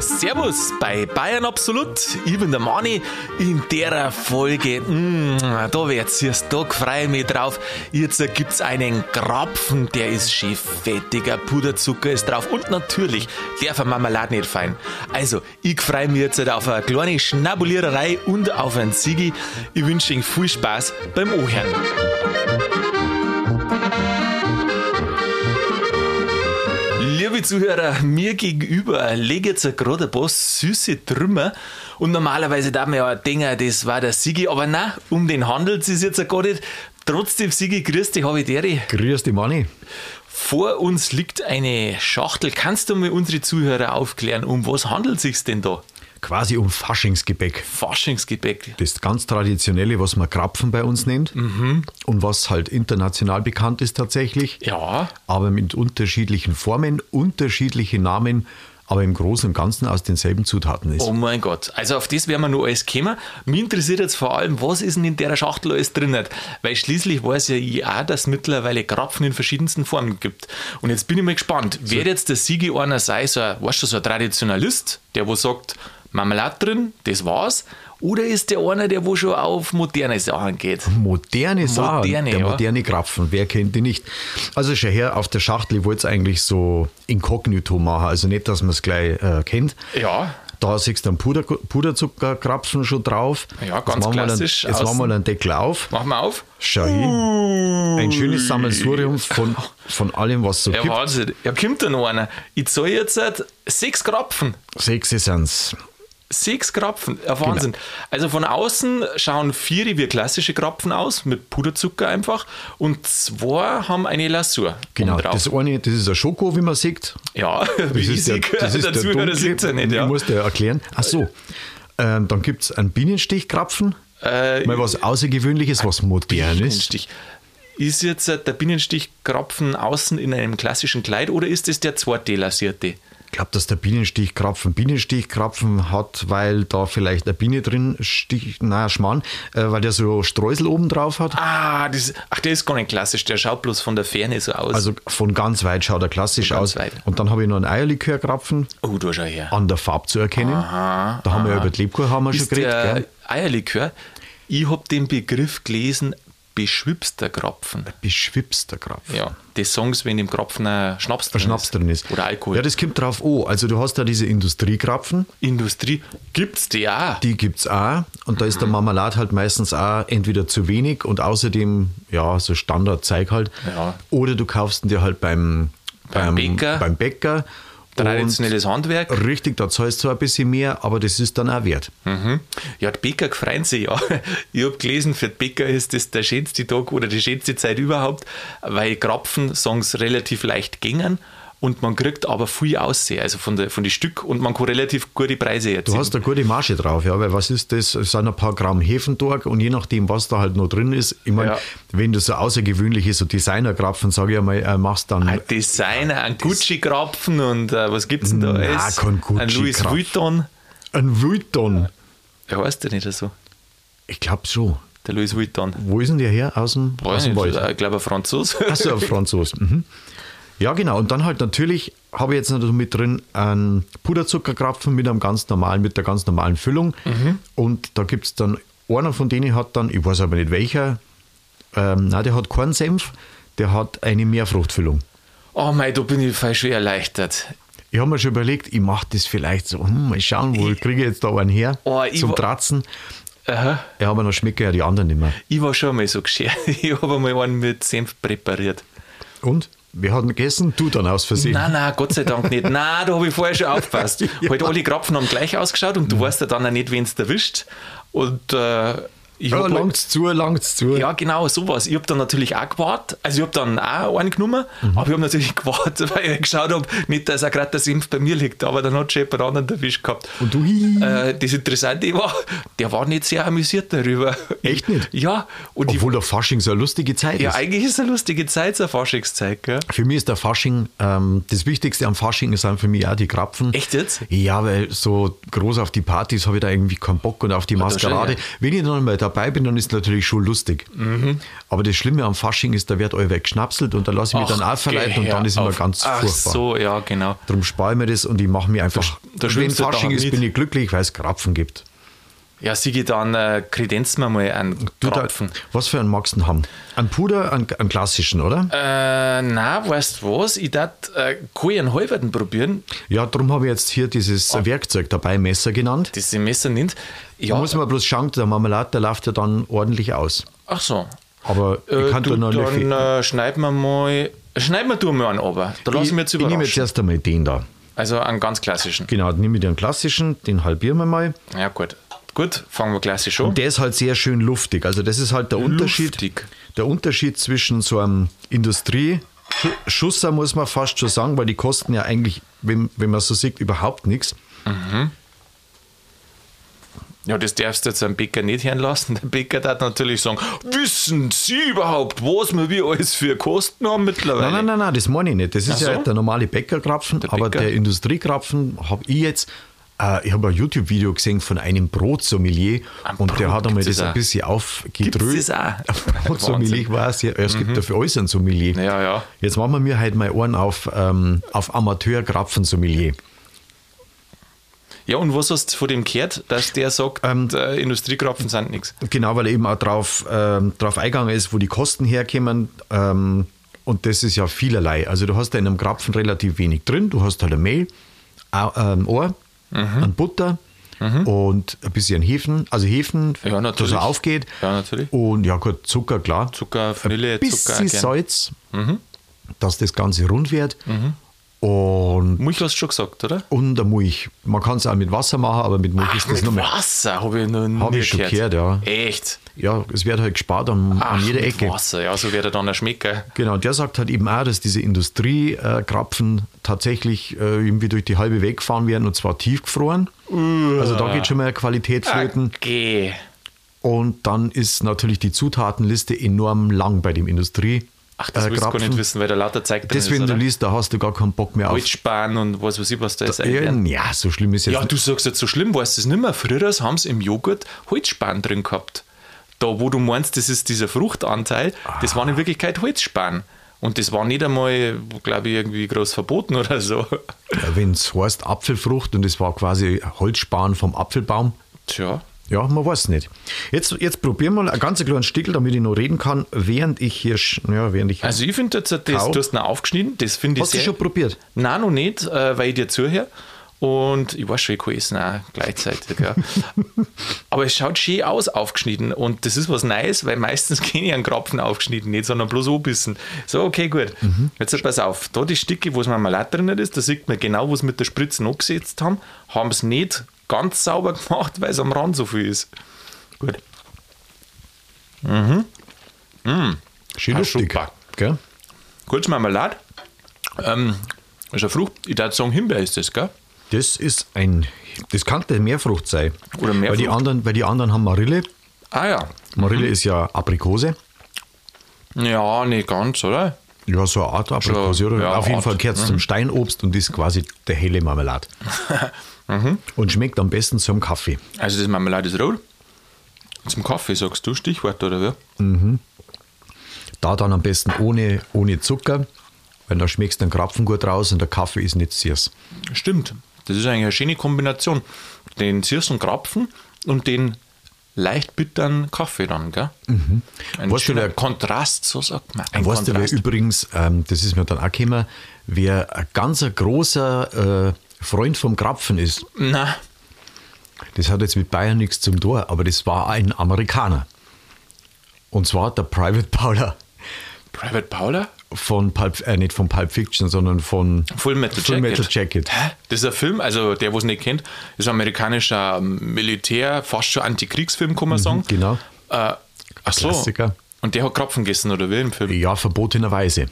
Servus bei Bayern Absolut. Ich bin der Mani. In der Folge, mh, da wird's da freue ich mich drauf. Jetzt gibt's einen Krapfen, der ist schön fettiger, Puderzucker ist drauf und natürlich der von Marmelade nicht fein. Also, ich freue mich jetzt auf eine kleine Schnabuliererei und auf einen Sigi. Ich wünsche Ihnen viel Spaß beim Ohren. Liebe Zuhörer, mir gegenüber lege jetzt gerade ein paar süße Trümmer und normalerweise darf man ja denken, das war der Sigi, aber nein, um den handelt es jetzt gar nicht. Trotzdem, Sigi, grüß dich, habe ich dir. Grüß dich, Manni. Vor uns liegt eine Schachtel. Kannst du mal unsere Zuhörer aufklären, um was handelt es sich denn da? Quasi um Faschingsgebäck. Faschingsgebäck. Das ganz traditionelle, was man Krapfen bei uns nennt Mhm. und was halt international bekannt ist tatsächlich. Ja, Aber mit unterschiedlichen Formen, unterschiedliche Namen, aber im Großen und Ganzen aus denselben Zutaten ist. oh mein Gott. Also auf das werden wir noch alles kommen. Mich interessiert jetzt vor allem, was ist denn in der Schachtel alles drin? Weil schließlich weiß ja ich auch, dass es mittlerweile Krapfen in verschiedensten Formen gibt. Und jetzt bin ich mal gespannt, wird jetzt der Sigi einer sein, so ein, weißt du, so ein Traditionalist, der wo sagt, Marmelade drin, das war's? Oder ist der einer, der wo schon auf moderne Sachen geht? Moderne Sachen, Moderne, der ja. moderne Krapfen, wer kennt die nicht? Also schon her, auf der Schachtel, ich wollte es eigentlich so inkognito machen, also nicht, dass man es gleich äh, kennt. Ja, Da siehst du einen Puder, Puderzuckerkrapfen schon drauf. Ja, Jetzt ganz wir klassisch Einen, jetzt machen wir einen Deckel auf. machen wir auf. Schau hin. Ein schönes Sammelsurium von, von allem, was so Ja, gibt. Wahnsinn. Ja, kommt da noch einer. Ich zahle jetzt sechs Krapfen. Sechs sind's. Sechs Krapfen, ja, Wahnsinn. Also von außen schauen vier wie klassische Krapfen aus, mit Puderzucker einfach. Und zwei haben eine Lasur. Genau. Das eine, das ist ein Schoko, wie man sieht. ja, Das ich ist der, das ist der der dunkle. nicht. Ja. Ich muss dir erklären. Ach so. Ähm, dann gibt es einen Bienenstichkrapfen. Äh, Mal was Außergewöhnliches, was Modernes. Ist jetzt äh, der Bienenstichkrapfen außen in einem klassischen Kleid oder ist es der zweite lasierte? Ich glaube, dass der Bienenstichkrapfen Bienenstichkrapfen hat, weil da vielleicht eine Biene drin sticht, naja, Schmarrn, äh, weil der so Streusel oben drauf hat. Ah, das, ach, der ist gar nicht klassisch, der schaut bloß von der Ferne so aus. Also von ganz weit schaut er klassisch aus. weit. Und dann habe ich noch einen Eierlikörkrapfen oh, da schau her. an der Farbe zu erkennen. da haben wir ja über die Lebkuchen haben wir schon ist geredet. der Gell? Eierlikör. Ich habe den Begriff gelesen, beschwipster Krapfen. Beschwipster Krapfen. Ja, das sagen sie, wenn im Krapfen ein Schnaps drin Schnaps ist. drin ist. Oder Alkohol. Ja, das kommt drauf an. Also du hast da diese Industriekrapfen, Industrie gibt's die auch. die gibt es auch. Und da ist der Marmelade halt meistens auch entweder zu wenig und außerdem, ja, so Standardzeug halt. Ja. Oder du kaufst ihn dir halt beim, Beim Bäcker. Beim Bäcker. Traditionelles Handwerk. Richtig, da zahlst du zwar ein bisschen mehr, aber das ist dann auch wert. Mhm. Ja, die Bäcker freuen sich ja. Ich habe gelesen, für die Bäcker ist das der schönste Tag oder die schönste Zeit überhaupt, weil Krapfen, sagen relativ leicht gängen und man kriegt aber viel aussehen, also von, der, von den Stück und man kann relativ gute Preise erzielen. Du hast eine gute Marge drauf, ja, weil was ist das? Es sind ein paar Gramm Hefendorf und je nachdem, was da halt noch drin ist, ich meine, Ja. wenn du so außergewöhnliche, so Designerkrapfen, sage ich einmal, äh, machst, dann Ein Designer, ein Gucci-Krapfen und äh, was gibt's denn da alles? kein Ein Louis. Vuitton. ein Vuitton. Ja, heißt der nicht so? Ich glaube schon. Der Louis Vuitton. Wo ist denn der her? Aus dem, aus Weiß dem nicht, Wald. ich glaube ein Franzos. Achso, ein Franzos. Mhm. Ja, genau. Und dann halt natürlich habe ich jetzt noch mit drin einen Puderzuckerkrapfen mit einem ganz normalen, mit der ganz normalen Füllung. Mhm. Und da gibt es dann, einer von denen hat dann, ich weiß aber nicht welcher, ähm, nein, der hat keinen Senf, der hat eine Meerfruchtfüllung. Oh mei, da bin ich schwer erleichtert. Ich habe mir schon überlegt, ich mache das vielleicht so, hm, mal schauen, wo kriege ich jetzt da einen her Oh, ich zum Tratzen. Aha. Ja, aber dann schmecken ja die anderen nicht mehr. Ich war schon mal so geschert. Ich habe einmal einen mit Senf präpariert. Und? Wir hatten gegessen, du dann aus Versehen. Nein, nein, Gott sei Dank nicht. Nein, da habe ich vorher schon aufgepasst. Halt alle Krapfen haben gleich ausgeschaut und du weißt ja dann auch nicht, wen es erwischt. Und äh, ich Ja, langt's zu, langt's zu. Ja, genau, sowas. Ich habe dann natürlich auch gewartet. Also ich habe dann auch einen genommen, Mhm. aber ich habe natürlich gewartet, weil ich geschaut habe, nicht, dass auch gerade der Senf bei mir liegt, aber dann hat schon jemand anderen erwischt gehabt. Und du. Äh, das Interessante war, der war nicht sehr amüsiert darüber. Echt nicht? Ja, und ich, Obwohl der Fasching so eine lustige Zeit ja, ist. eigentlich ist es eine lustige Zeit, so eine Faschingszeit, gell? Für mich ist der Fasching, ähm, das Wichtigste am Fasching sind für mich auch die Krapfen. Echt jetzt? Ja, weil so groß auf die Partys habe ich da irgendwie keinen Bock und auf die das Maskerade. ja. Wenn ich dann mal dabei dabei bin, dann ist es natürlich schon lustig. Aber das Schlimme am Fasching ist, da wird euer geschnapselt und da lasse ich mich dann Ach, auch verleiten und dann ist immer ganz Ach furchtbar. so, ja, genau. Darum spare ich mir das und ich mache mir einfach. Da- da wenn Fasching ist, bin ich glücklich, weil es Krapfen gibt. Ja, Sigi, dann äh, kredenzen wir mal einen Du, da, Krapfen. was für einen magst du haben? Ein Puder, einen, einen klassischen, oder? Äh, na, weißt du was? Ich dachte, äh, kann ich einen halberten probieren? Ja, darum habe ich jetzt hier dieses Oh. Werkzeug dabei, Messer genannt. Das Messer nimmt. Da Ja, muss man bloß schauen, der Marmelade, der läuft ja dann ordentlich aus. ach so. Aber ich Äh, kann du, da noch dann äh, schneiden wir mal. Schneiden wir du mal einen runter. Da lassen wir jetzt ich nehme überraschen. jetzt erst einmal den da. Also einen ganz klassischen. Genau, dann nehme ich den klassischen, den halbieren wir mal. Ja, gut. Gut, fangen wir klassisch an. Der ist halt sehr schön luftig. Also das ist halt der Unterschied. Luftig. Der Unterschied zwischen so einem Industrie-Schusser muss man fast schon sagen, weil die kosten ja eigentlich, wenn, wenn man so sieht, überhaupt nichts. Ja, das darfst du jetzt am Bäcker nicht hören lassen. Der Bäcker darf natürlich sagen, wissen Sie überhaupt, was wir alles für Kosten haben mittlerweile? Nein, nein, nein, nein, das meine ich nicht. Das ist Ach ja so? der normale Bäckerkrapfen, Der aber Bäcker. der Industriekrapfen habe ich jetzt. Äh, ich habe ein YouTube-Video gesehen von einem Brotsommelier Ein und der Brot hat einmal das ein bisschen aufgedröhnt. Das auch? Brotsommelier war es ja. Es gibt dafür alles einen Sommelier. Mhm. Ja, ja. Jetzt machen wir mir halt mal einen auf, ähm, auf Amateur-Krapfen-Sommelier. Ja, und was hast du von dem gehört, dass der sagt, Ähm, äh, Industriekrapfen sind nichts? Genau, weil er eben auch drauf, ähm, drauf eingegangen ist, wo die Kosten herkommen. Ähm, und das ist ja vielerlei. Also du hast da in einem Krapfen relativ wenig drin. Du hast halt ein Mehl, ein ähm, Ohr, Mhm. ein Butter und ein bisschen Hefen. Also Hefen, Ja, dass er aufgeht. Ja, natürlich. Und ja gut, Zucker, klar. Zucker, Vanille, ein Zucker. bisschen gern. Salz, Mhm. dass das Ganze rund wird. Und, Milch hast du schon gesagt, oder? und eine Milch. Man kann es auch mit Wasser machen, aber mit Milch ist das mit noch mehr. Wasser habe ich noch nie Hab ich schon gehört, ja. Echt? Ja, es wird halt gespart an, Ach, an jeder Ecke. Wasser, ja, so wird er dann ein Schmecker. Genau, der sagt halt eben auch, dass diese Industriekrapfen tatsächlich äh, irgendwie durch die halbe Weg gefahren werden und zwar tiefgefroren. Also da geht schon mal Qualität flöten. Okay. Und dann ist natürlich die Zutatenliste enorm lang bei dem Industrie. Ach, das willst du gar nicht wissen, weil der lauter zeigt Deswegen, ist, du oder? liest, da hast du gar keinen Bock mehr auf. Holzspan und was weiß ich, was da ist. Ja, ja, so schlimm ist jetzt Ja, nicht. du sagst jetzt so schlimm, weißt du es nicht mehr. Früher haben sie im Joghurt Holzspan drin gehabt. Da, wo du meinst, das ist dieser Fruchtanteil, das war in Wirklichkeit Holzspan. Und das war nicht einmal, glaube ich, irgendwie groß verboten oder so. Ja, Wenn es heißt Apfelfrucht und es war quasi Holzspan vom Apfelbaum, Tja. Ja, man weiß nicht. Jetzt, jetzt probieren wir mal ein ganz kleines Stickel, damit ich noch reden kann, während ich hier, ja, während ich... Also ich finde jetzt, das, Kau. du hast ihn aufgeschnitten, das finde ich hast du schon probiert? Nein, noch nicht, äh, weil ich dir zuhöre. Und ich weiß schon, ich kann essen auch gleichzeitig. Ja. Aber es schaut schön aus, aufgeschnitten. Und das ist was Neues, weil meistens kenne ich einen Krapfen aufgeschnitten, nicht, sondern bloß anbissen. So, okay, gut. Jetzt pass auf. Da die Stücke, wo es Marmelade drin ist, da sieht man genau, was mit der Spritze angesetzt haben. Haben es nicht ganz sauber gemacht, weil es am Rand so viel ist. Gut. Schön Ah, lustig. super. Gell? Kurz Marmelade. Ähm, ist eine Frucht, ich würde sagen, Himbeer ist das, gell? Das ist ein, das könnte Meerfrucht sein. Oder Weil die Meerfrucht. anderen, weil die anderen haben Marille. Ah ja. Marille ist ja Aprikose. Ja, nicht ganz, oder? Ja, so eine Art Aprikose. Oder? ja, Auf jeden Art. Fall gehört es zum Steinobst und ist quasi der helle Marmelade. Und schmeckt am besten zum Kaffee. Also das Marmelade ist rot. Zum Kaffee sagst du Stichwort, oder wie? Da dann am besten ohne, ohne Zucker, weil da schmeckst du den Krapfen gut raus und der Kaffee ist nicht süß. Stimmt. Das ist eigentlich eine schöne Kombination. Den süßen Krapfen und den leicht bitteren Kaffee dann, gell? Ein Weißt schöner wer- Kontrast, so sagt man. Ein weißt du, wer Kontrast. übrigens, ähm, das ist mir dann auch gekommen, wer ein ganz großer äh, Freund vom Krapfen ist, Na, das hat jetzt mit Bayern nichts zum Tor, aber das war ein Amerikaner. Und zwar der Private Paula Private Paula? von Pulp, äh, nicht von Pulp Fiction, sondern von Full Metal Jacket. Full Metal Jacket. Hä? Das ist ein Film, also der, wo es nicht kennt, ist ein amerikanischer Militär, fast schon Antikriegsfilm, kann man sagen. genau. Äh, ach so. Klassiker. Und der hat Krapfen gegessen, oder wie im Film? Ja, verbotenerweise.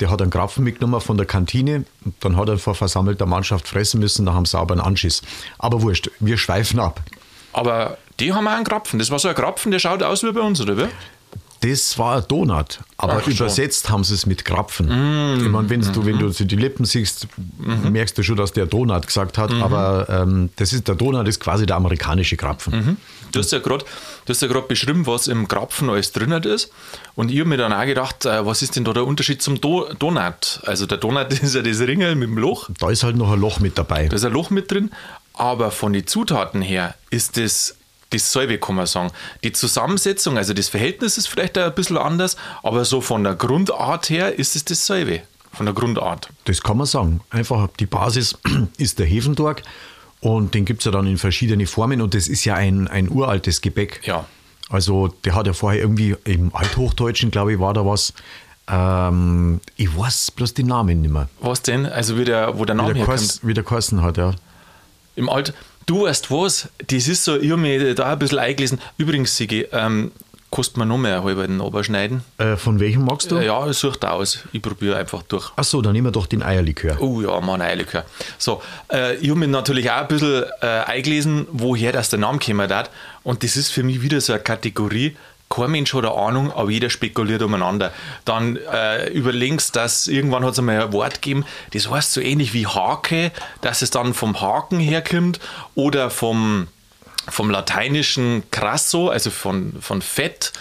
Der hat einen Krapfen mitgenommen von der Kantine dann hat er vor versammelter Mannschaft fressen müssen, sie aber einen Anschiss. Aber wurscht, wir schweifen ab. Aber die haben auch einen Krapfen. Das war so ein Krapfen, der schaut aus wie bei uns, oder wie? Das war ein Donut, aber Ach, schon. übersetzt haben sie es mit Krapfen. ich meine, wenn du, wenn du so die Lippen siehst, merkst du schon, dass der Donut gesagt hat, aber ähm, das ist, der Donut ist quasi der amerikanische Krapfen. Du hast ja gerade ja beschrieben, was im Krapfen alles drin ist. Und ich habe mir dann auch gedacht, äh, was ist denn da der Unterschied zum Do Donut? Also der Donut ist ja das Ringel mit dem Loch. Da ist halt noch ein Loch mit dabei. Da ist ein Loch mit drin. Aber von den Zutaten her ist das dasselbe, kann man sagen. Die Zusammensetzung, also das Verhältnis ist vielleicht ein bisschen anders, aber so von der Grundart her ist es dasselbe. Von der Grundart. Das kann man sagen. Einfach die Basis ist der Hefendorg und den gibt es ja dann in verschiedene Formen und das ist ja ein, ein uraltes Gebäck. Ja. Also der hat ja vorher irgendwie im Althochdeutschen, glaube ich, war da was. Ähm, ich weiß bloß den Namen nicht mehr. Was denn? Also wie der, wo der Name Wie der, herkommt. Kurs, wie der Kosten hat, ja. Im Alt. Du weißt was? Das ist so, ich habe mich da ein bisschen eingelesen. Übrigens, Sigi, ähm, kostet man noch mehr einen halben Oberschneiden? Äh, von welchem magst du? Ja, sucht aus. Ich probiere einfach durch. Achso, dann nehmen wir doch den Eierlikör. Oh ja, Mann, Eierlikör. So, äh, ich habe mich natürlich auch ein bisschen äh, eingelesen, woher das der Name gekommen hat. Und das ist für mich wieder so eine Kategorie. Kein Mensch hat eine Ahnung, aber jeder spekuliert umeinander. Dann äh, überlegst, dass irgendwann hat es einmal ein Wort gegeben, das heißt so ähnlich wie Hake, dass es dann vom Haken herkommt oder vom, vom lateinischen Crasso, also von, von Fett,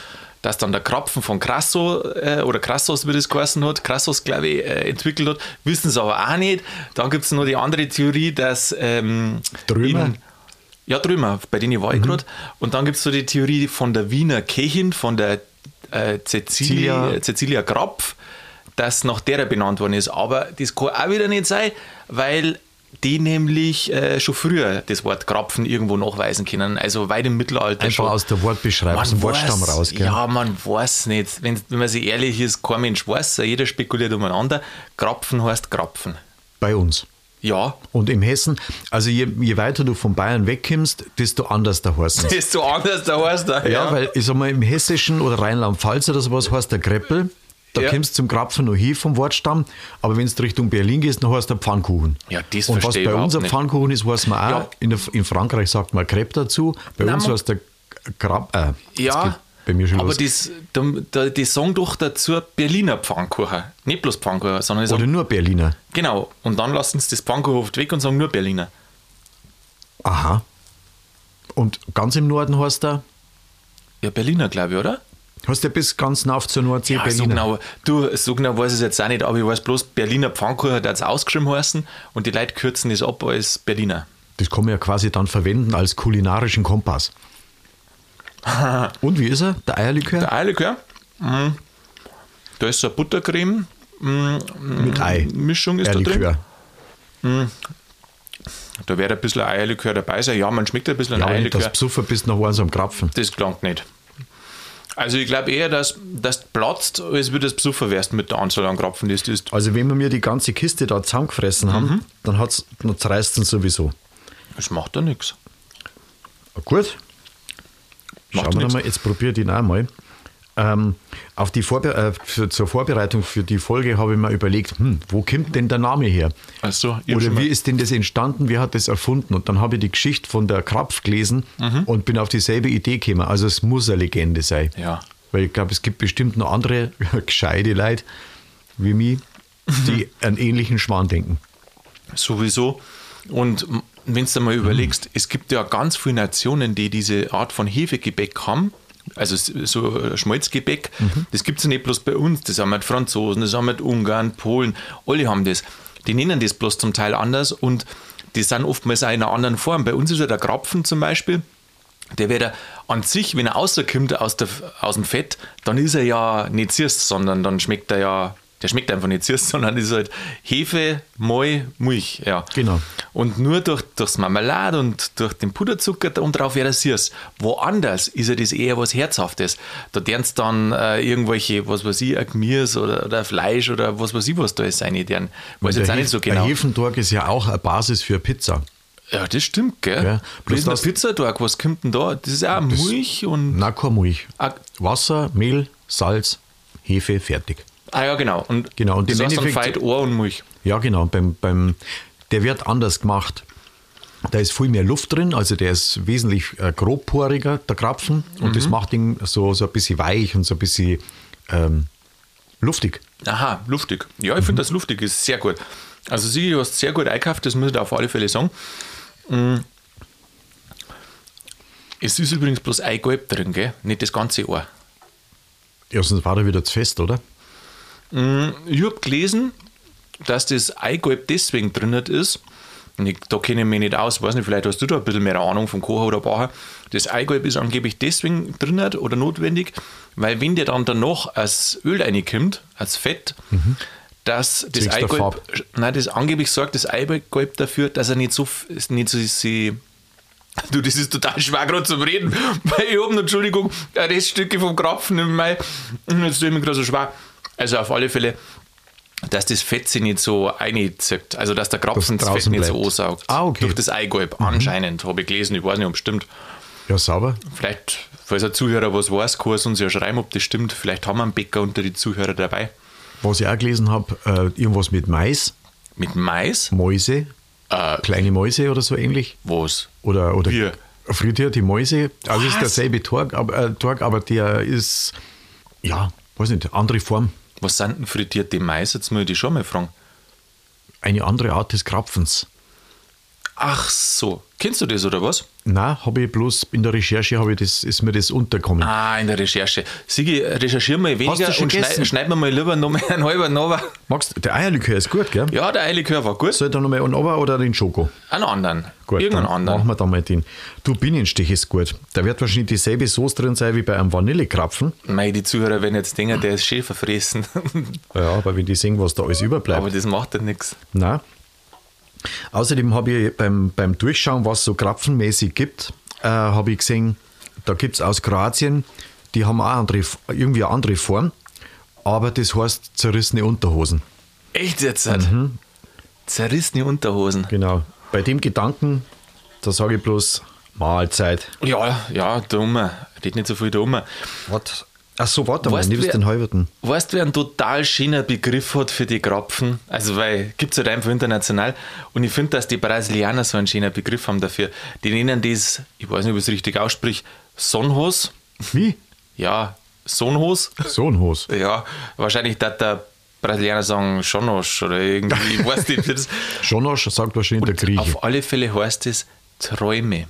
dass dann der Krapfen von Crasso äh, oder Crassos, wie das geheißen hat, Crassos, glaube ich, äh, entwickelt hat, wissen sie aber auch nicht. Dann gibt es noch die andere Theorie, dass ähm, Drümer? in- ja, drüber, bei denen war ich gerade. Und dann gibt es so die Theorie von der Wiener Köchin, von der äh, Cecilia, Cecilia. Krapf, dass nach derer benannt worden ist. Aber das kann auch wieder nicht sein, weil die nämlich äh, schon früher das Wort Krapfen irgendwo nachweisen können. Also weit im Mittelalter Einfach schon. aus der Wortbeschreibung, aus dem Wortstamm raus. Gell? Ja, man weiß nicht. Wenn, wenn man sich ehrlich ist, kein Mensch weiß, jeder spekuliert umeinander. Krapfen heißt Krapfen. Bei uns. Ja, Und im Hessen, also je, je weiter du von Bayern wegkommst, desto anders der heißt ist so anders, da heißt er. Ja, weil ich sag mal, im Hessischen oder Rheinland-Pfalz oder sowas heißt der Kreppel. Da Ja. kommst du zum Krapfen noch hin vom Wortstamm, aber wenn du Richtung Berlin gehst, dann heißt der Pfannkuchen. Ja, das Und was bei uns ein. Pfannkuchen ist, weiß man auch. Ja. In, der, in Frankreich sagt man Crepe dazu. Bei Nein, uns heißt der Krab. Äh, Ja, bei mir schon aber das, da, da, die sagen doch dazu Berliner Pfannkuchen. Nicht bloß Pfannkuchen, sondern Oder sagen, nur Berliner. genau. Und dann lassen sie das Pfannkuchen oft weg und sagen nur Berliner. Aha. Und ganz im Norden heißt er, Ja, Berliner, glaube ich, oder? hast du bis ganz nach zur Nordsee Ja, so Berliner. genau, du, so genau weiß ich es jetzt auch nicht, aber ich weiß bloß, Berliner Pfannkuchen hat es ausgeschrieben heißen und die Leute kürzen das ab als Berliner. Das kann man ja quasi dann verwenden als kulinarischen Kompass. Und wie ist er? Der Eierlikör? Der Eierlikör, mm, da ist so eine Buttercreme, mm, Mit Ei. Mischung ist da drin. Eierlikör. Da wäre ein bisschen Eierlikör dabei sein. Ja, man schmeckt ein bisschen Ja, Eierlikör. das besoffen bist nach einem so einem Krapfen. Das klingt nicht. Also ich glaube eher, dass das platzt, als würde es besoffen wärst mit der Anzahl an Krapfen, die du isst. Also wenn wir mir die ganze Kiste da zusammengefressen Mhm. haben, dann, hat's, dann zerreißt es sowieso. Das macht ja nichts. Gut, Macht schauen wir nix. mal, jetzt probiere ich den auch mal. Ähm, auf die Vorbe äh, für, zur Vorbereitung für die Folge habe ich mir überlegt, hm, wo kommt denn der Name her? Ich hab Oder wie ist denn das entstanden? Wer hat das erfunden? Und dann habe ich die Geschichte von der Krapf gelesen Mhm. und bin auf dieselbe Idee gekommen. Also es muss eine Legende sein. Ja. Weil ich glaube, es gibt bestimmt noch andere gescheite Leute wie mich, die einen ähnlichen Schwan denken. Sowieso. Und wenn du dir mal überlegst, es gibt ja ganz viele Nationen, die diese Art von Hefegebäck haben. Also so äh, Schmalzgebäck, das gibt es ja nicht bloß bei uns, das haben halt Franzosen, das haben halt Ungarn, Polen, alle haben das. Die nennen das bloß zum Teil anders und die sind oftmals auch in einer anderen Form. Bei uns ist ja der Krapfen zum Beispiel, der wird an sich, wenn er rauskommt aus, der, aus dem Fett, dann ist er ja nicht süß, sondern dann schmeckt er ja, der schmeckt einfach nicht süß, sondern ist halt Hefe, Moi, Milch. Ja. Genau. Und nur durch, durchs Marmelade und durch den Puderzucker da und drauf wäre er süß. Woanders ist ja das eher was Herzhaftes. Da dern's dann äh, irgendwelche, was weiß ich, ein Gemüse oder, oder Fleisch oder was weiß ich, was da ist sein deren. Weiß jetzt auch nicht so genau. Der Hefendorg ist ja auch eine Basis für Pizza. Ja, das stimmt, gell? Ja, Bloß das- Pizzatag, was kommt denn da? Das ist auch Milch und. Na, kein Milch. Ah, Wasser, Mehl, Salz, Hefe, fertig. Ah ja, genau. Und Genau, und das im dann Endeffekt- Feit Ohr und Milch. Ja, genau. Beim, beim, der wird anders gemacht. Da ist viel mehr Luft drin, also der ist wesentlich äh, grobporiger, der Krapfen. Und das macht ihn so, so ein bisschen weich und so ein bisschen ähm, luftig. Aha, luftig. Ja, ich finde das luftig ist sehr gut. Also sie, du hast sehr gut eingekauft, das muss ich auf alle Fälle sagen. Mm. Es ist übrigens bloß Eigelb drin, gell? Nicht das ganze Ohr. Ja, sonst war er wieder zu fest, oder? Ich habe gelesen, dass das Eigelb deswegen drin ist. Ich, da kenne ich mich nicht aus, weiß nicht, vielleicht hast du da ein bisschen mehr Ahnung vom Kocher oder Bacher. Das Eigelb ist angeblich deswegen drin oder notwendig, weil wenn der dann danach als Öl reinkommt, als Fett, dass das Eigelb, nein, das angeblich sorgt das Eigelb dafür, dass er nicht so, nicht so sie, Du, das ist total schwer gerade zum Reden, weil ich habe Entschuldigung, Reststücke vom Krapfen im Mai. Und Jetzt tue ich mir gerade so schwer. Also auf alle Fälle, dass das Fett sich nicht so einzieht. Also dass der Krapfen das, Fett nicht so ansaugt. Ah, okay. Durch das Eigelb, anscheinend, habe ich gelesen. Ich weiß nicht, ob es stimmt. Ja, sauber. Vielleicht, falls ein Zuhörer was weiß, kann es uns ja schreiben, ob das stimmt. Vielleicht haben wir einen Bäcker unter die Zuhörer dabei. Was ich auch gelesen habe, äh, irgendwas mit Mais, Mit Mais? Mäuse, Äh, kleine Mäuse oder so ähnlich. was? Oder, oder Bier. frittierte Mäuse. Also ist Was? derselbe Torg, aber, äh, aber der ist, ja, weiß nicht, andere Form. Was sind denn frittierte Mais? Jetzt muss ich dich schon mal fragen. Eine andere Art des Krapfens. Ach so. Kennst du das oder was? Na, habe ich bloß in der Recherche habe ich das, ist mir das untergekommen. Ah, in der Recherche. Sigi, recherchier mal weniger du schon und schneid, gegessen? schneid mir mal lieber noch mal einen halben Nova. Magst du- der Eierlikör ist gut, gell? Ja, der Eilikör war gut. Soll ich da nochmal einen Ober oder den Schoko? Einen anderen. Gut, Irgendeinen anderen. machen wir da mal den. Du, Bienenstich ist gut. Da wird wahrscheinlich dieselbe Soße drin sein wie bei einem Vanillekrapfen. Mei, die Zuhörer werden jetzt denken, der ist schön verfressen. Ja, aber wenn die sehen, was da alles überbleibt. Aber das macht ja nichts. Nein. Außerdem habe ich beim, beim Durchschauen, was so krapfenmäßig gibt, äh, habe ich gesehen, da gibt es aus Kroatien, die haben auch andere, irgendwie eine andere Form, aber das heißt zerrissene Unterhosen. Echt jetzt? Zerrissene Unterhosen. Genau. Bei dem Gedanken, da sage ich bloß Mahlzeit. Ja, ja, dumm. Red nicht so viel dumm. Was? Ach so, warte mal, Weißt du, nimmst den halberten. Weißt du, wer einen total schöner Begriff hat für die Krapfen? Also, weil gibt es halt einfach international. Und ich finde, dass die Brasilianer so einen schönen Begriff haben dafür. Die nennen das, ich weiß nicht, ob ich es richtig aussprich, Sonhos. Wie? Ja, Sonhos. So ein Hos. Ja, wahrscheinlich darf der Brasilianer sagen Schonosch oder irgendwie, ich weiß nicht. Das. Schonosch sagt wahrscheinlich der Grieche. Auf alle Fälle heißt es Träume.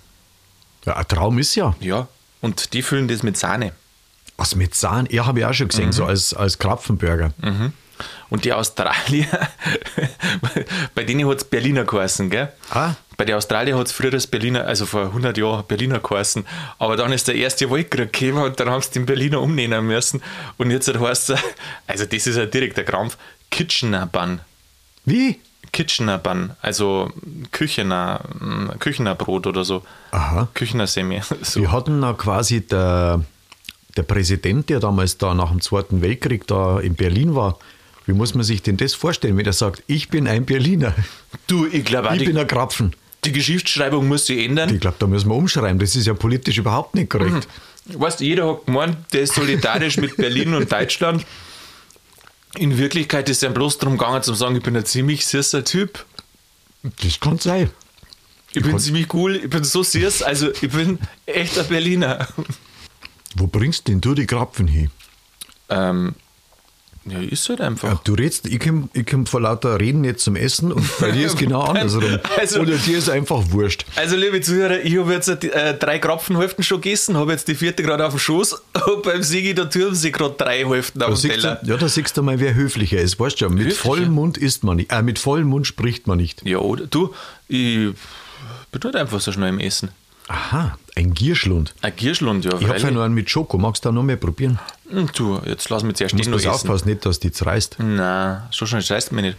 Ja, ein Traum ist ja. Ja, und die füllen das mit Sahne. Was mit Sahne? Ja, habe ich auch schon gesehen, so als, als Krapfenburger. Und die Australier, bei denen hat es Berliner geheißen, gell? Ah. Bei den Australier hat es früher das Berliner, also vor 100 Jahren Berliner geheißen. Aber dann ist der erste Weltkrieg gekommen und dann haben sie den Berliner umnehmen müssen. Und jetzt heißt es, also das ist ja direkt der Krampf, Kitchener Bun. Wie? Kitchener Bun, also Küchener, mm, Küchener Brot oder so. Aha. Küchener Semi. So. Wir hatten da quasi der, der Präsident, der damals da nach dem Zweiten Weltkrieg da in Berlin war. Wie muss man sich denn das vorstellen, wenn er sagt, ich bin ein Berliner, Du, ich glaube, ich bin ein Krapfen? die Geschichtsschreibung muss sich ändern. Ich glaube, da müssen wir umschreiben. Das ist ja politisch überhaupt nicht korrekt. Weißt du, jeder hat gemeint, der ist solidarisch mit Berlin und Deutschland. In Wirklichkeit ist es ja bloß darum gegangen, zu sagen, ich bin ein ziemlich süßer Typ. Das kann sein. Ich bin kann- ziemlich cool, ich bin so süß, also ich bin echt ein Berliner. Wo bringst denn du die Krapfen hin? Ähm, ja, ist halt einfach. Ja, du redst, ich komme ich komm vor lauter Reden nicht zum Essen und bei dir ist genau andersrum. Also- Oder dir ist einfach wurscht. Also, liebe Zuhörer, ich habe jetzt äh, drei Krapfenhälften schon gegessen, habe jetzt die vierte gerade auf dem Schoß und beim Sigi, da türmen sie gerade drei Hälften auf dem Teller. du, ja, da siehst du mal, wer höflicher ist. Weißt du mit Höflicher? vollem Mund isst man nicht. Äh, mit vollem Mund spricht man nicht. Ja, oder? Du, ich bin halt einfach so schnell im Essen. Aha, ein Gierschlund. Ein Gierschlund, ja. Ich habe ja noch einen mit Schoko. Magst du da noch mehr probieren? Hm, Du, jetzt lass mich zuerst Du musst den noch bloß essen. aufpassen, nicht, dass die zerreißt. Nein, so schnell scheißt mir nicht.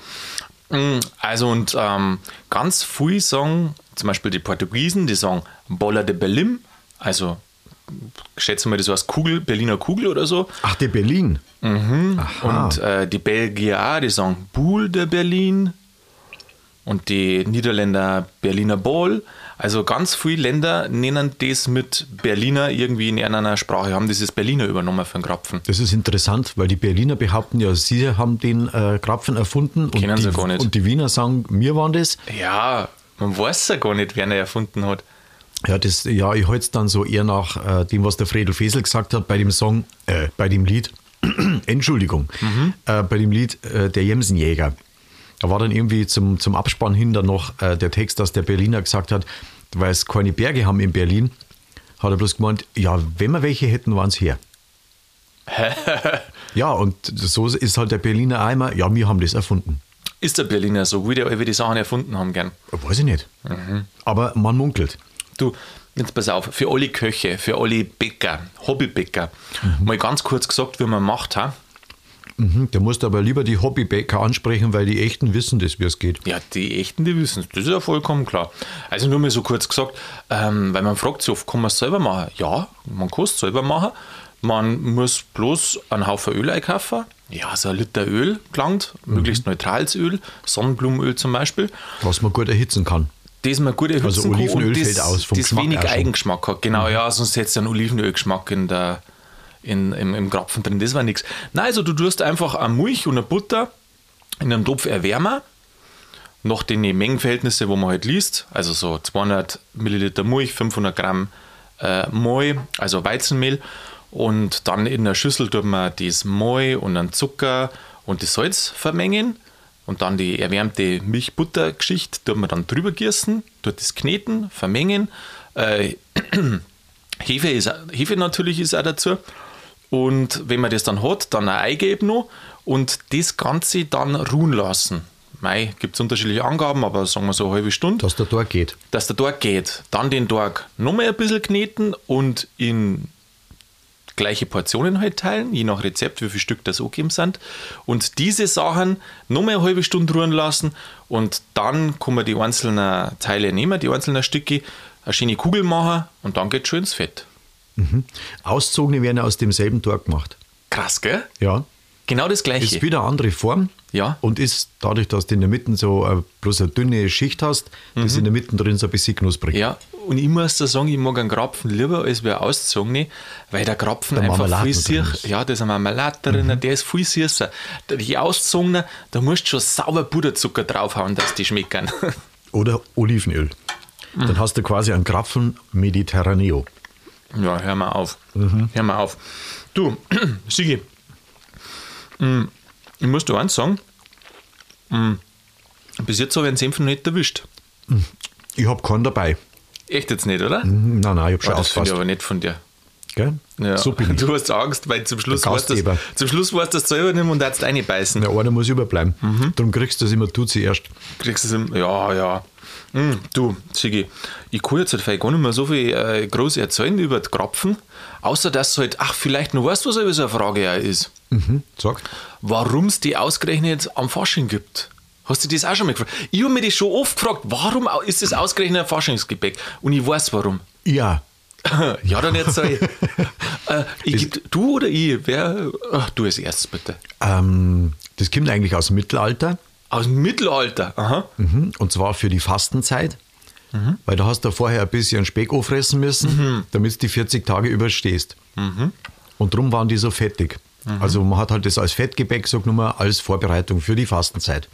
Mm, Also und ähm, ganz viele sagen, zum Beispiel die Portugiesen, die sagen Bola de Berlim, also ich schätze mal, das heißt Kugel, Berliner Kugel oder so. Ach, der Berlin. Aha. Und äh, die Belgier die sagen Boule de Berlin. Und die Niederländer Berliner Ball. Also ganz viele Länder nennen das mit Berliner irgendwie in einer Sprache, haben dieses Berliner übernommen für den Krapfen. Das ist interessant, weil die Berliner behaupten ja, sie haben den äh, Krapfen erfunden. Und Kennen die, sie gar nicht. Und die Wiener sagen, wir waren das. Ja, Man weiß ja gar nicht, wer ihn erfunden hat. Ja, das, ja ich halte es dann so eher nach äh, dem, was der Fredel Fesel gesagt hat bei dem Song, äh, bei dem Lied, Entschuldigung, äh, bei dem Lied äh, Der Jemsenjäger. Da war dann irgendwie zum, zum Abspann hin dann noch äh, der Text, dass der Berliner gesagt hat, weil es keine Berge haben in Berlin, hat er bloß gemeint, ja, wenn wir welche hätten, waren es hier. ja, und so ist halt der Berliner immer, ja, wir haben das erfunden. Ist der Berliner so, wie die alle die Sachen erfunden haben gern? Weiß ich nicht. Aber man munkelt. Du, jetzt pass auf, für alle Köche, für alle Bäcker, Hobbybäcker, mal ganz kurz gesagt, wie man macht, ha? Mhm, Da musst aber lieber die Hobbybäcker ansprechen, weil die Echten wissen das, wie es geht. Ja, die Echten, die wissen es, das ist ja vollkommen klar. Also nur mal so kurz gesagt, ähm, weil man fragt sich oft, kann man es selber machen? Ja, man kann es selber machen. Man muss bloß einen Haufen Öl einkaufen. Ja, so ein Liter Öl gelangt, möglichst neutrales Öl, Sonnenblumenöl zum Beispiel. Was man gut erhitzen kann. das man gut erhitzen Also kann Olivenöl und das, fällt aus vom das Geschmack wenig. Mhm. Eigengeschmack hat. Genau, ja, sonst hättest du einen Olivenölgeschmack in der, in, im, im Krapfen drin. Das war nichts. Nein, also du tust einfach eine Milch und eine Butter in einem Topf erwärmen, nach den Mengenverhältnissen, wo man halt liest, also so 200 Milliliter Milch, 500 Gramm äh, Moi, also Weizenmehl und dann in der Schüssel tut man das Moi und dann Zucker und das Salz vermengen und dann die erwärmte Milch-Butter-Geschichte tut man dann drüber gießen, tut das kneten, vermengen. Äh, Hefe, ist, Hefe natürlich ist auch dazu. Und wenn man das dann hat, dann ein Ei geben noch und das Ganze dann ruhen lassen. Mei, gibt es unterschiedliche Angaben, aber sagen wir so eine halbe Stunde Dass der da geht. dass der Tag geht. Dann den Tag nochmal ein bisschen kneten und in gleiche Portionen halt teilen, je nach Rezept, wie viel Stück das angegeben sind. Und diese Sachen nochmal eine halbe Stunde ruhen lassen und dann kann man die einzelnen Teile nehmen, die einzelnen Stücke, eine schöne Kugel machen und dann geht schön ins Fett. Auszogene werden aus demselben Tag gemacht. Krass, gell? Ja. Genau das Ist Gleiche. wieder eine andere Form. Ja. Und ist dadurch, dass du in der Mitte so äh, bloß eine dünne Schicht hast, ist in der Mitte drin so ein bisschen knusprig. Mhm. Ja, und ich muss da sagen, ich mag einen Krapfen lieber als ein auszogene, weil der Krapfen Der einfach viel süß ist. Ja, da ist eine Marmelade drin, der ist viel süßer. Die auszogenen, da musst du schon sauber Puderzucker draufhauen, dass die schmecken. Oder Olivenöl. Mhm. Dann hast du quasi einen Krapfen Mediterraneo. Ja, hör mal auf. Hör mal auf. Du, Sigi, mm, ich muss dir eins sagen, mm, bis jetzt habe ich einen Senf noch nicht erwischt. Ich habe keinen dabei. Echt jetzt nicht, oder? Mhm, Nein, nein, ich habe schon Oh, das finde ich aber nicht von dir. Gell? Ja. So bin ich. Du hast Angst, weil zum Schluss weißt du zum Schluss du das selber mehr und darfst reinbeißen. Ja, einer muss überbleiben. Mhm. Darum kriegst du das immer, tut sie erst. Kriegst du es im, ja, ja. Hm, du, Sigi, ich kann jetzt halt vielleicht gar nicht mehr so viel äh, groß erzählen über die Krapfen, außer dass du halt, ach, vielleicht noch weißt, was aber so eine Frage auch ist. Mhm. Sag. Warum es die ausgerechnet am Fasching gibt. Hast du das auch schon mal gefragt? Ich habe mir das schon oft gefragt, warum ist das ausgerechnet ein Faschingsgebäck? Und ich weiß warum. Ja. ja, dann erzähl. äh, ich, geb- du oder ich? Wer? Ach, du als erstes bitte. Ähm, das kommt eigentlich aus dem Mittelalter. Aus dem Mittelalter. Aha. Mhm. Und zwar für die Fastenzeit. Weil da hast du vorher ein bisschen Speck auffressen müssen, damit du die 40 Tage überstehst. Und darum waren die so fettig. Also man hat halt das als Fettgebäck so genommen, als Vorbereitung für die Fastenzeit.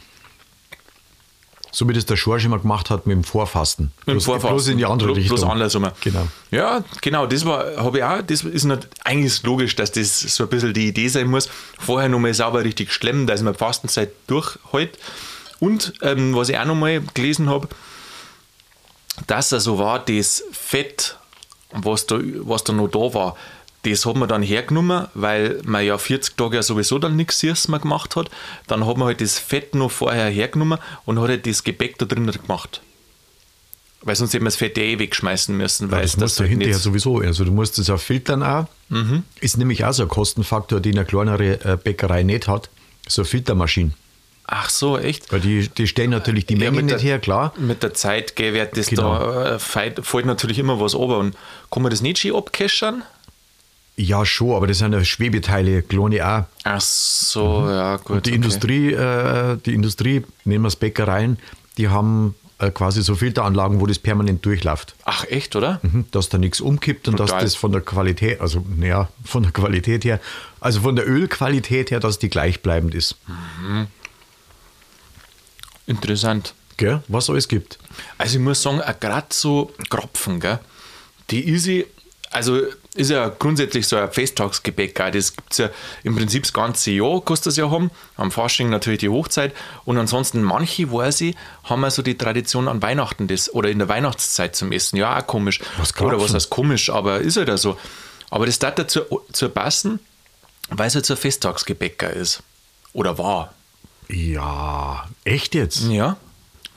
So wie das der Schorsch immer gemacht hat mit dem Vorfasten. Mit dem Vorfasten. Bloß in die andere Bloß- Richtung. Bloß andersrum. Genau. Ja, genau, das war, habe ich auch, das ist nicht, eigentlich ist logisch, dass das so ein bisschen die Idee sein muss. Vorher nochmal sauber richtig schlemmen, dass man Fastenzeit durchhält. Und ähm, was ich auch nochmal gelesen habe, dass er so war, das Fett, was da, was da noch da war, das hat man dann hergenommen, weil man ja 40 Tage ja sowieso dann nichts Süßes mehr gemacht hat. Dann hat man halt das Fett noch vorher hergenommen und hat halt das Gebäck da drinnen gemacht. Weil sonst hätte man das Fett ja eh wegschmeißen müssen. Weil Das es musst du halt hinterher nicht- sowieso. Also du musst es auch filtern auch. Mhm. Ist nämlich auch so ein Kostenfaktor, den eine kleinere äh, Bäckerei nicht hat. So eine Filtermaschine. Ach so, echt? Weil die, die stellen natürlich die Ja, Menge mit nicht der- her, klar. Mit der Zeit gell, wird das Genau. da, äh, fällt, fällt natürlich immer was runter. Und kann man das nicht schön abkeschern? Ja, schon, aber das sind ja Schwebeteile, kleine auch. Ach so, ja, gut. Und die okay. Industrie, äh, die Industrie, nehmen wir es Bäckereien, die haben äh, quasi so Filteranlagen, wo das permanent durchläuft. Ach, echt, oder? Mhm, Dass da nichts umkippt und Total. dass das von der Qualität, also naja, von der Qualität her, also von der Ölqualität her, dass die gleichbleibend ist. Interessant. gell, was alles gibt. Also ich muss sagen, gerade so Kropfen, gell, die ist ich, also ist ja grundsätzlich so ein Festtagsgebäck, gell, das gibt es ja im Prinzip das ganze Jahr, kannst du das ja haben, am Fasching natürlich die Hochzeit und ansonsten manche, weiß ich, haben ja so die Tradition an Weihnachten das oder in der Weihnachtszeit zum Essen, ja auch komisch. Was oder was heißt komisch, aber ist halt auch so. Aber das darf dazu, dazu passen, weil es halt so ein Festtagsgebäcker ist. Oder war. Ja, echt jetzt? Ja.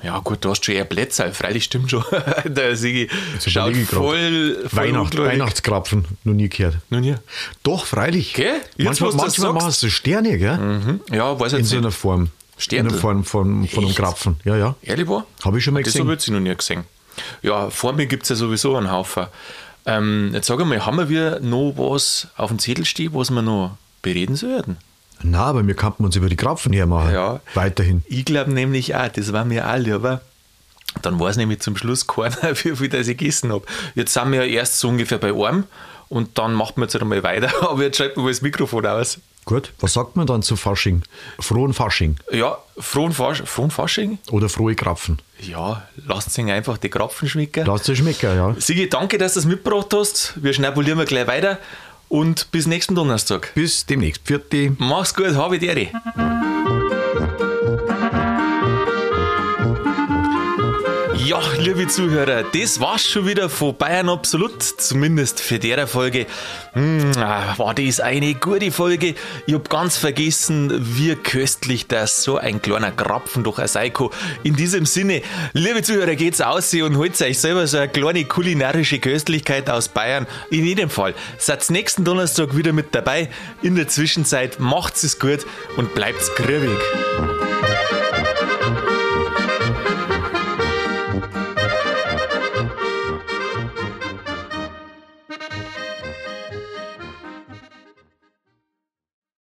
Ja, gut, du hast schon eher Plätze, freilich stimmt schon. Der Sigi Jetzt schaut ich voll, voll Weihnacht. Weihnachtskrapfen, noch nie gehört. Nun ja. Doch, freilich. Gell? Jetzt, manchmal manchmal machen sie Sterne, gell? Mhm. Ja, weiß In jetzt so einer nicht. Form. Sternl. In der Form von, von einem? Krapfen. Ja, ja. Ehrlich war? Habe ich schon mal das gesehen. habe ich noch nie gesehen. Ja, vor mir gibt es ja sowieso einen Haufen. Ähm, jetzt sag mal, haben wir noch was auf dem Zettel stehen, was wir noch bereden sollten? Na, aber wir könnten uns über die Krapfen hermachen. Ja. Weiterhin. Ich glaube nämlich auch, das war mir auch lieber. Dann war es nämlich zum Schluss keiner, wie viel das ich gegessen habe. Jetzt sind wir ja erst so ungefähr bei einem und dann macht man jetzt halt einmal weiter. Aber jetzt schalten wir das Mikrofon aus. Gut, was sagt man dann zu Fasching? Frohen Fasching Ja, frohen, Fasch frohen Fasching? oder frohe Krapfen? Ja, lasst sich einfach die Krapfen schmecken. Lass dir schmecken, ja. Sigi, danke, dass du das mitgebracht hast. Wir schnabulieren wir gleich weiter und bis nächsten Donnerstag. Bis demnächst. Vierte. Mach's gut, habe die Ehre. Ja, liebe Zuhörer, das war's schon wieder von Bayern Absolut, zumindest für der Folge. Hm, ah, war das eine gute Folge. Ich hab ganz vergessen, wie köstlich das so ein kleiner Krapfen durch ein Seiko. In diesem Sinne, liebe Zuhörer, geht's aus und holt euch selber so eine kleine kulinarische Köstlichkeit aus Bayern. In jedem Fall, seid nächsten Donnerstag wieder mit dabei. In der Zwischenzeit macht's es gut und bleibt's grübig.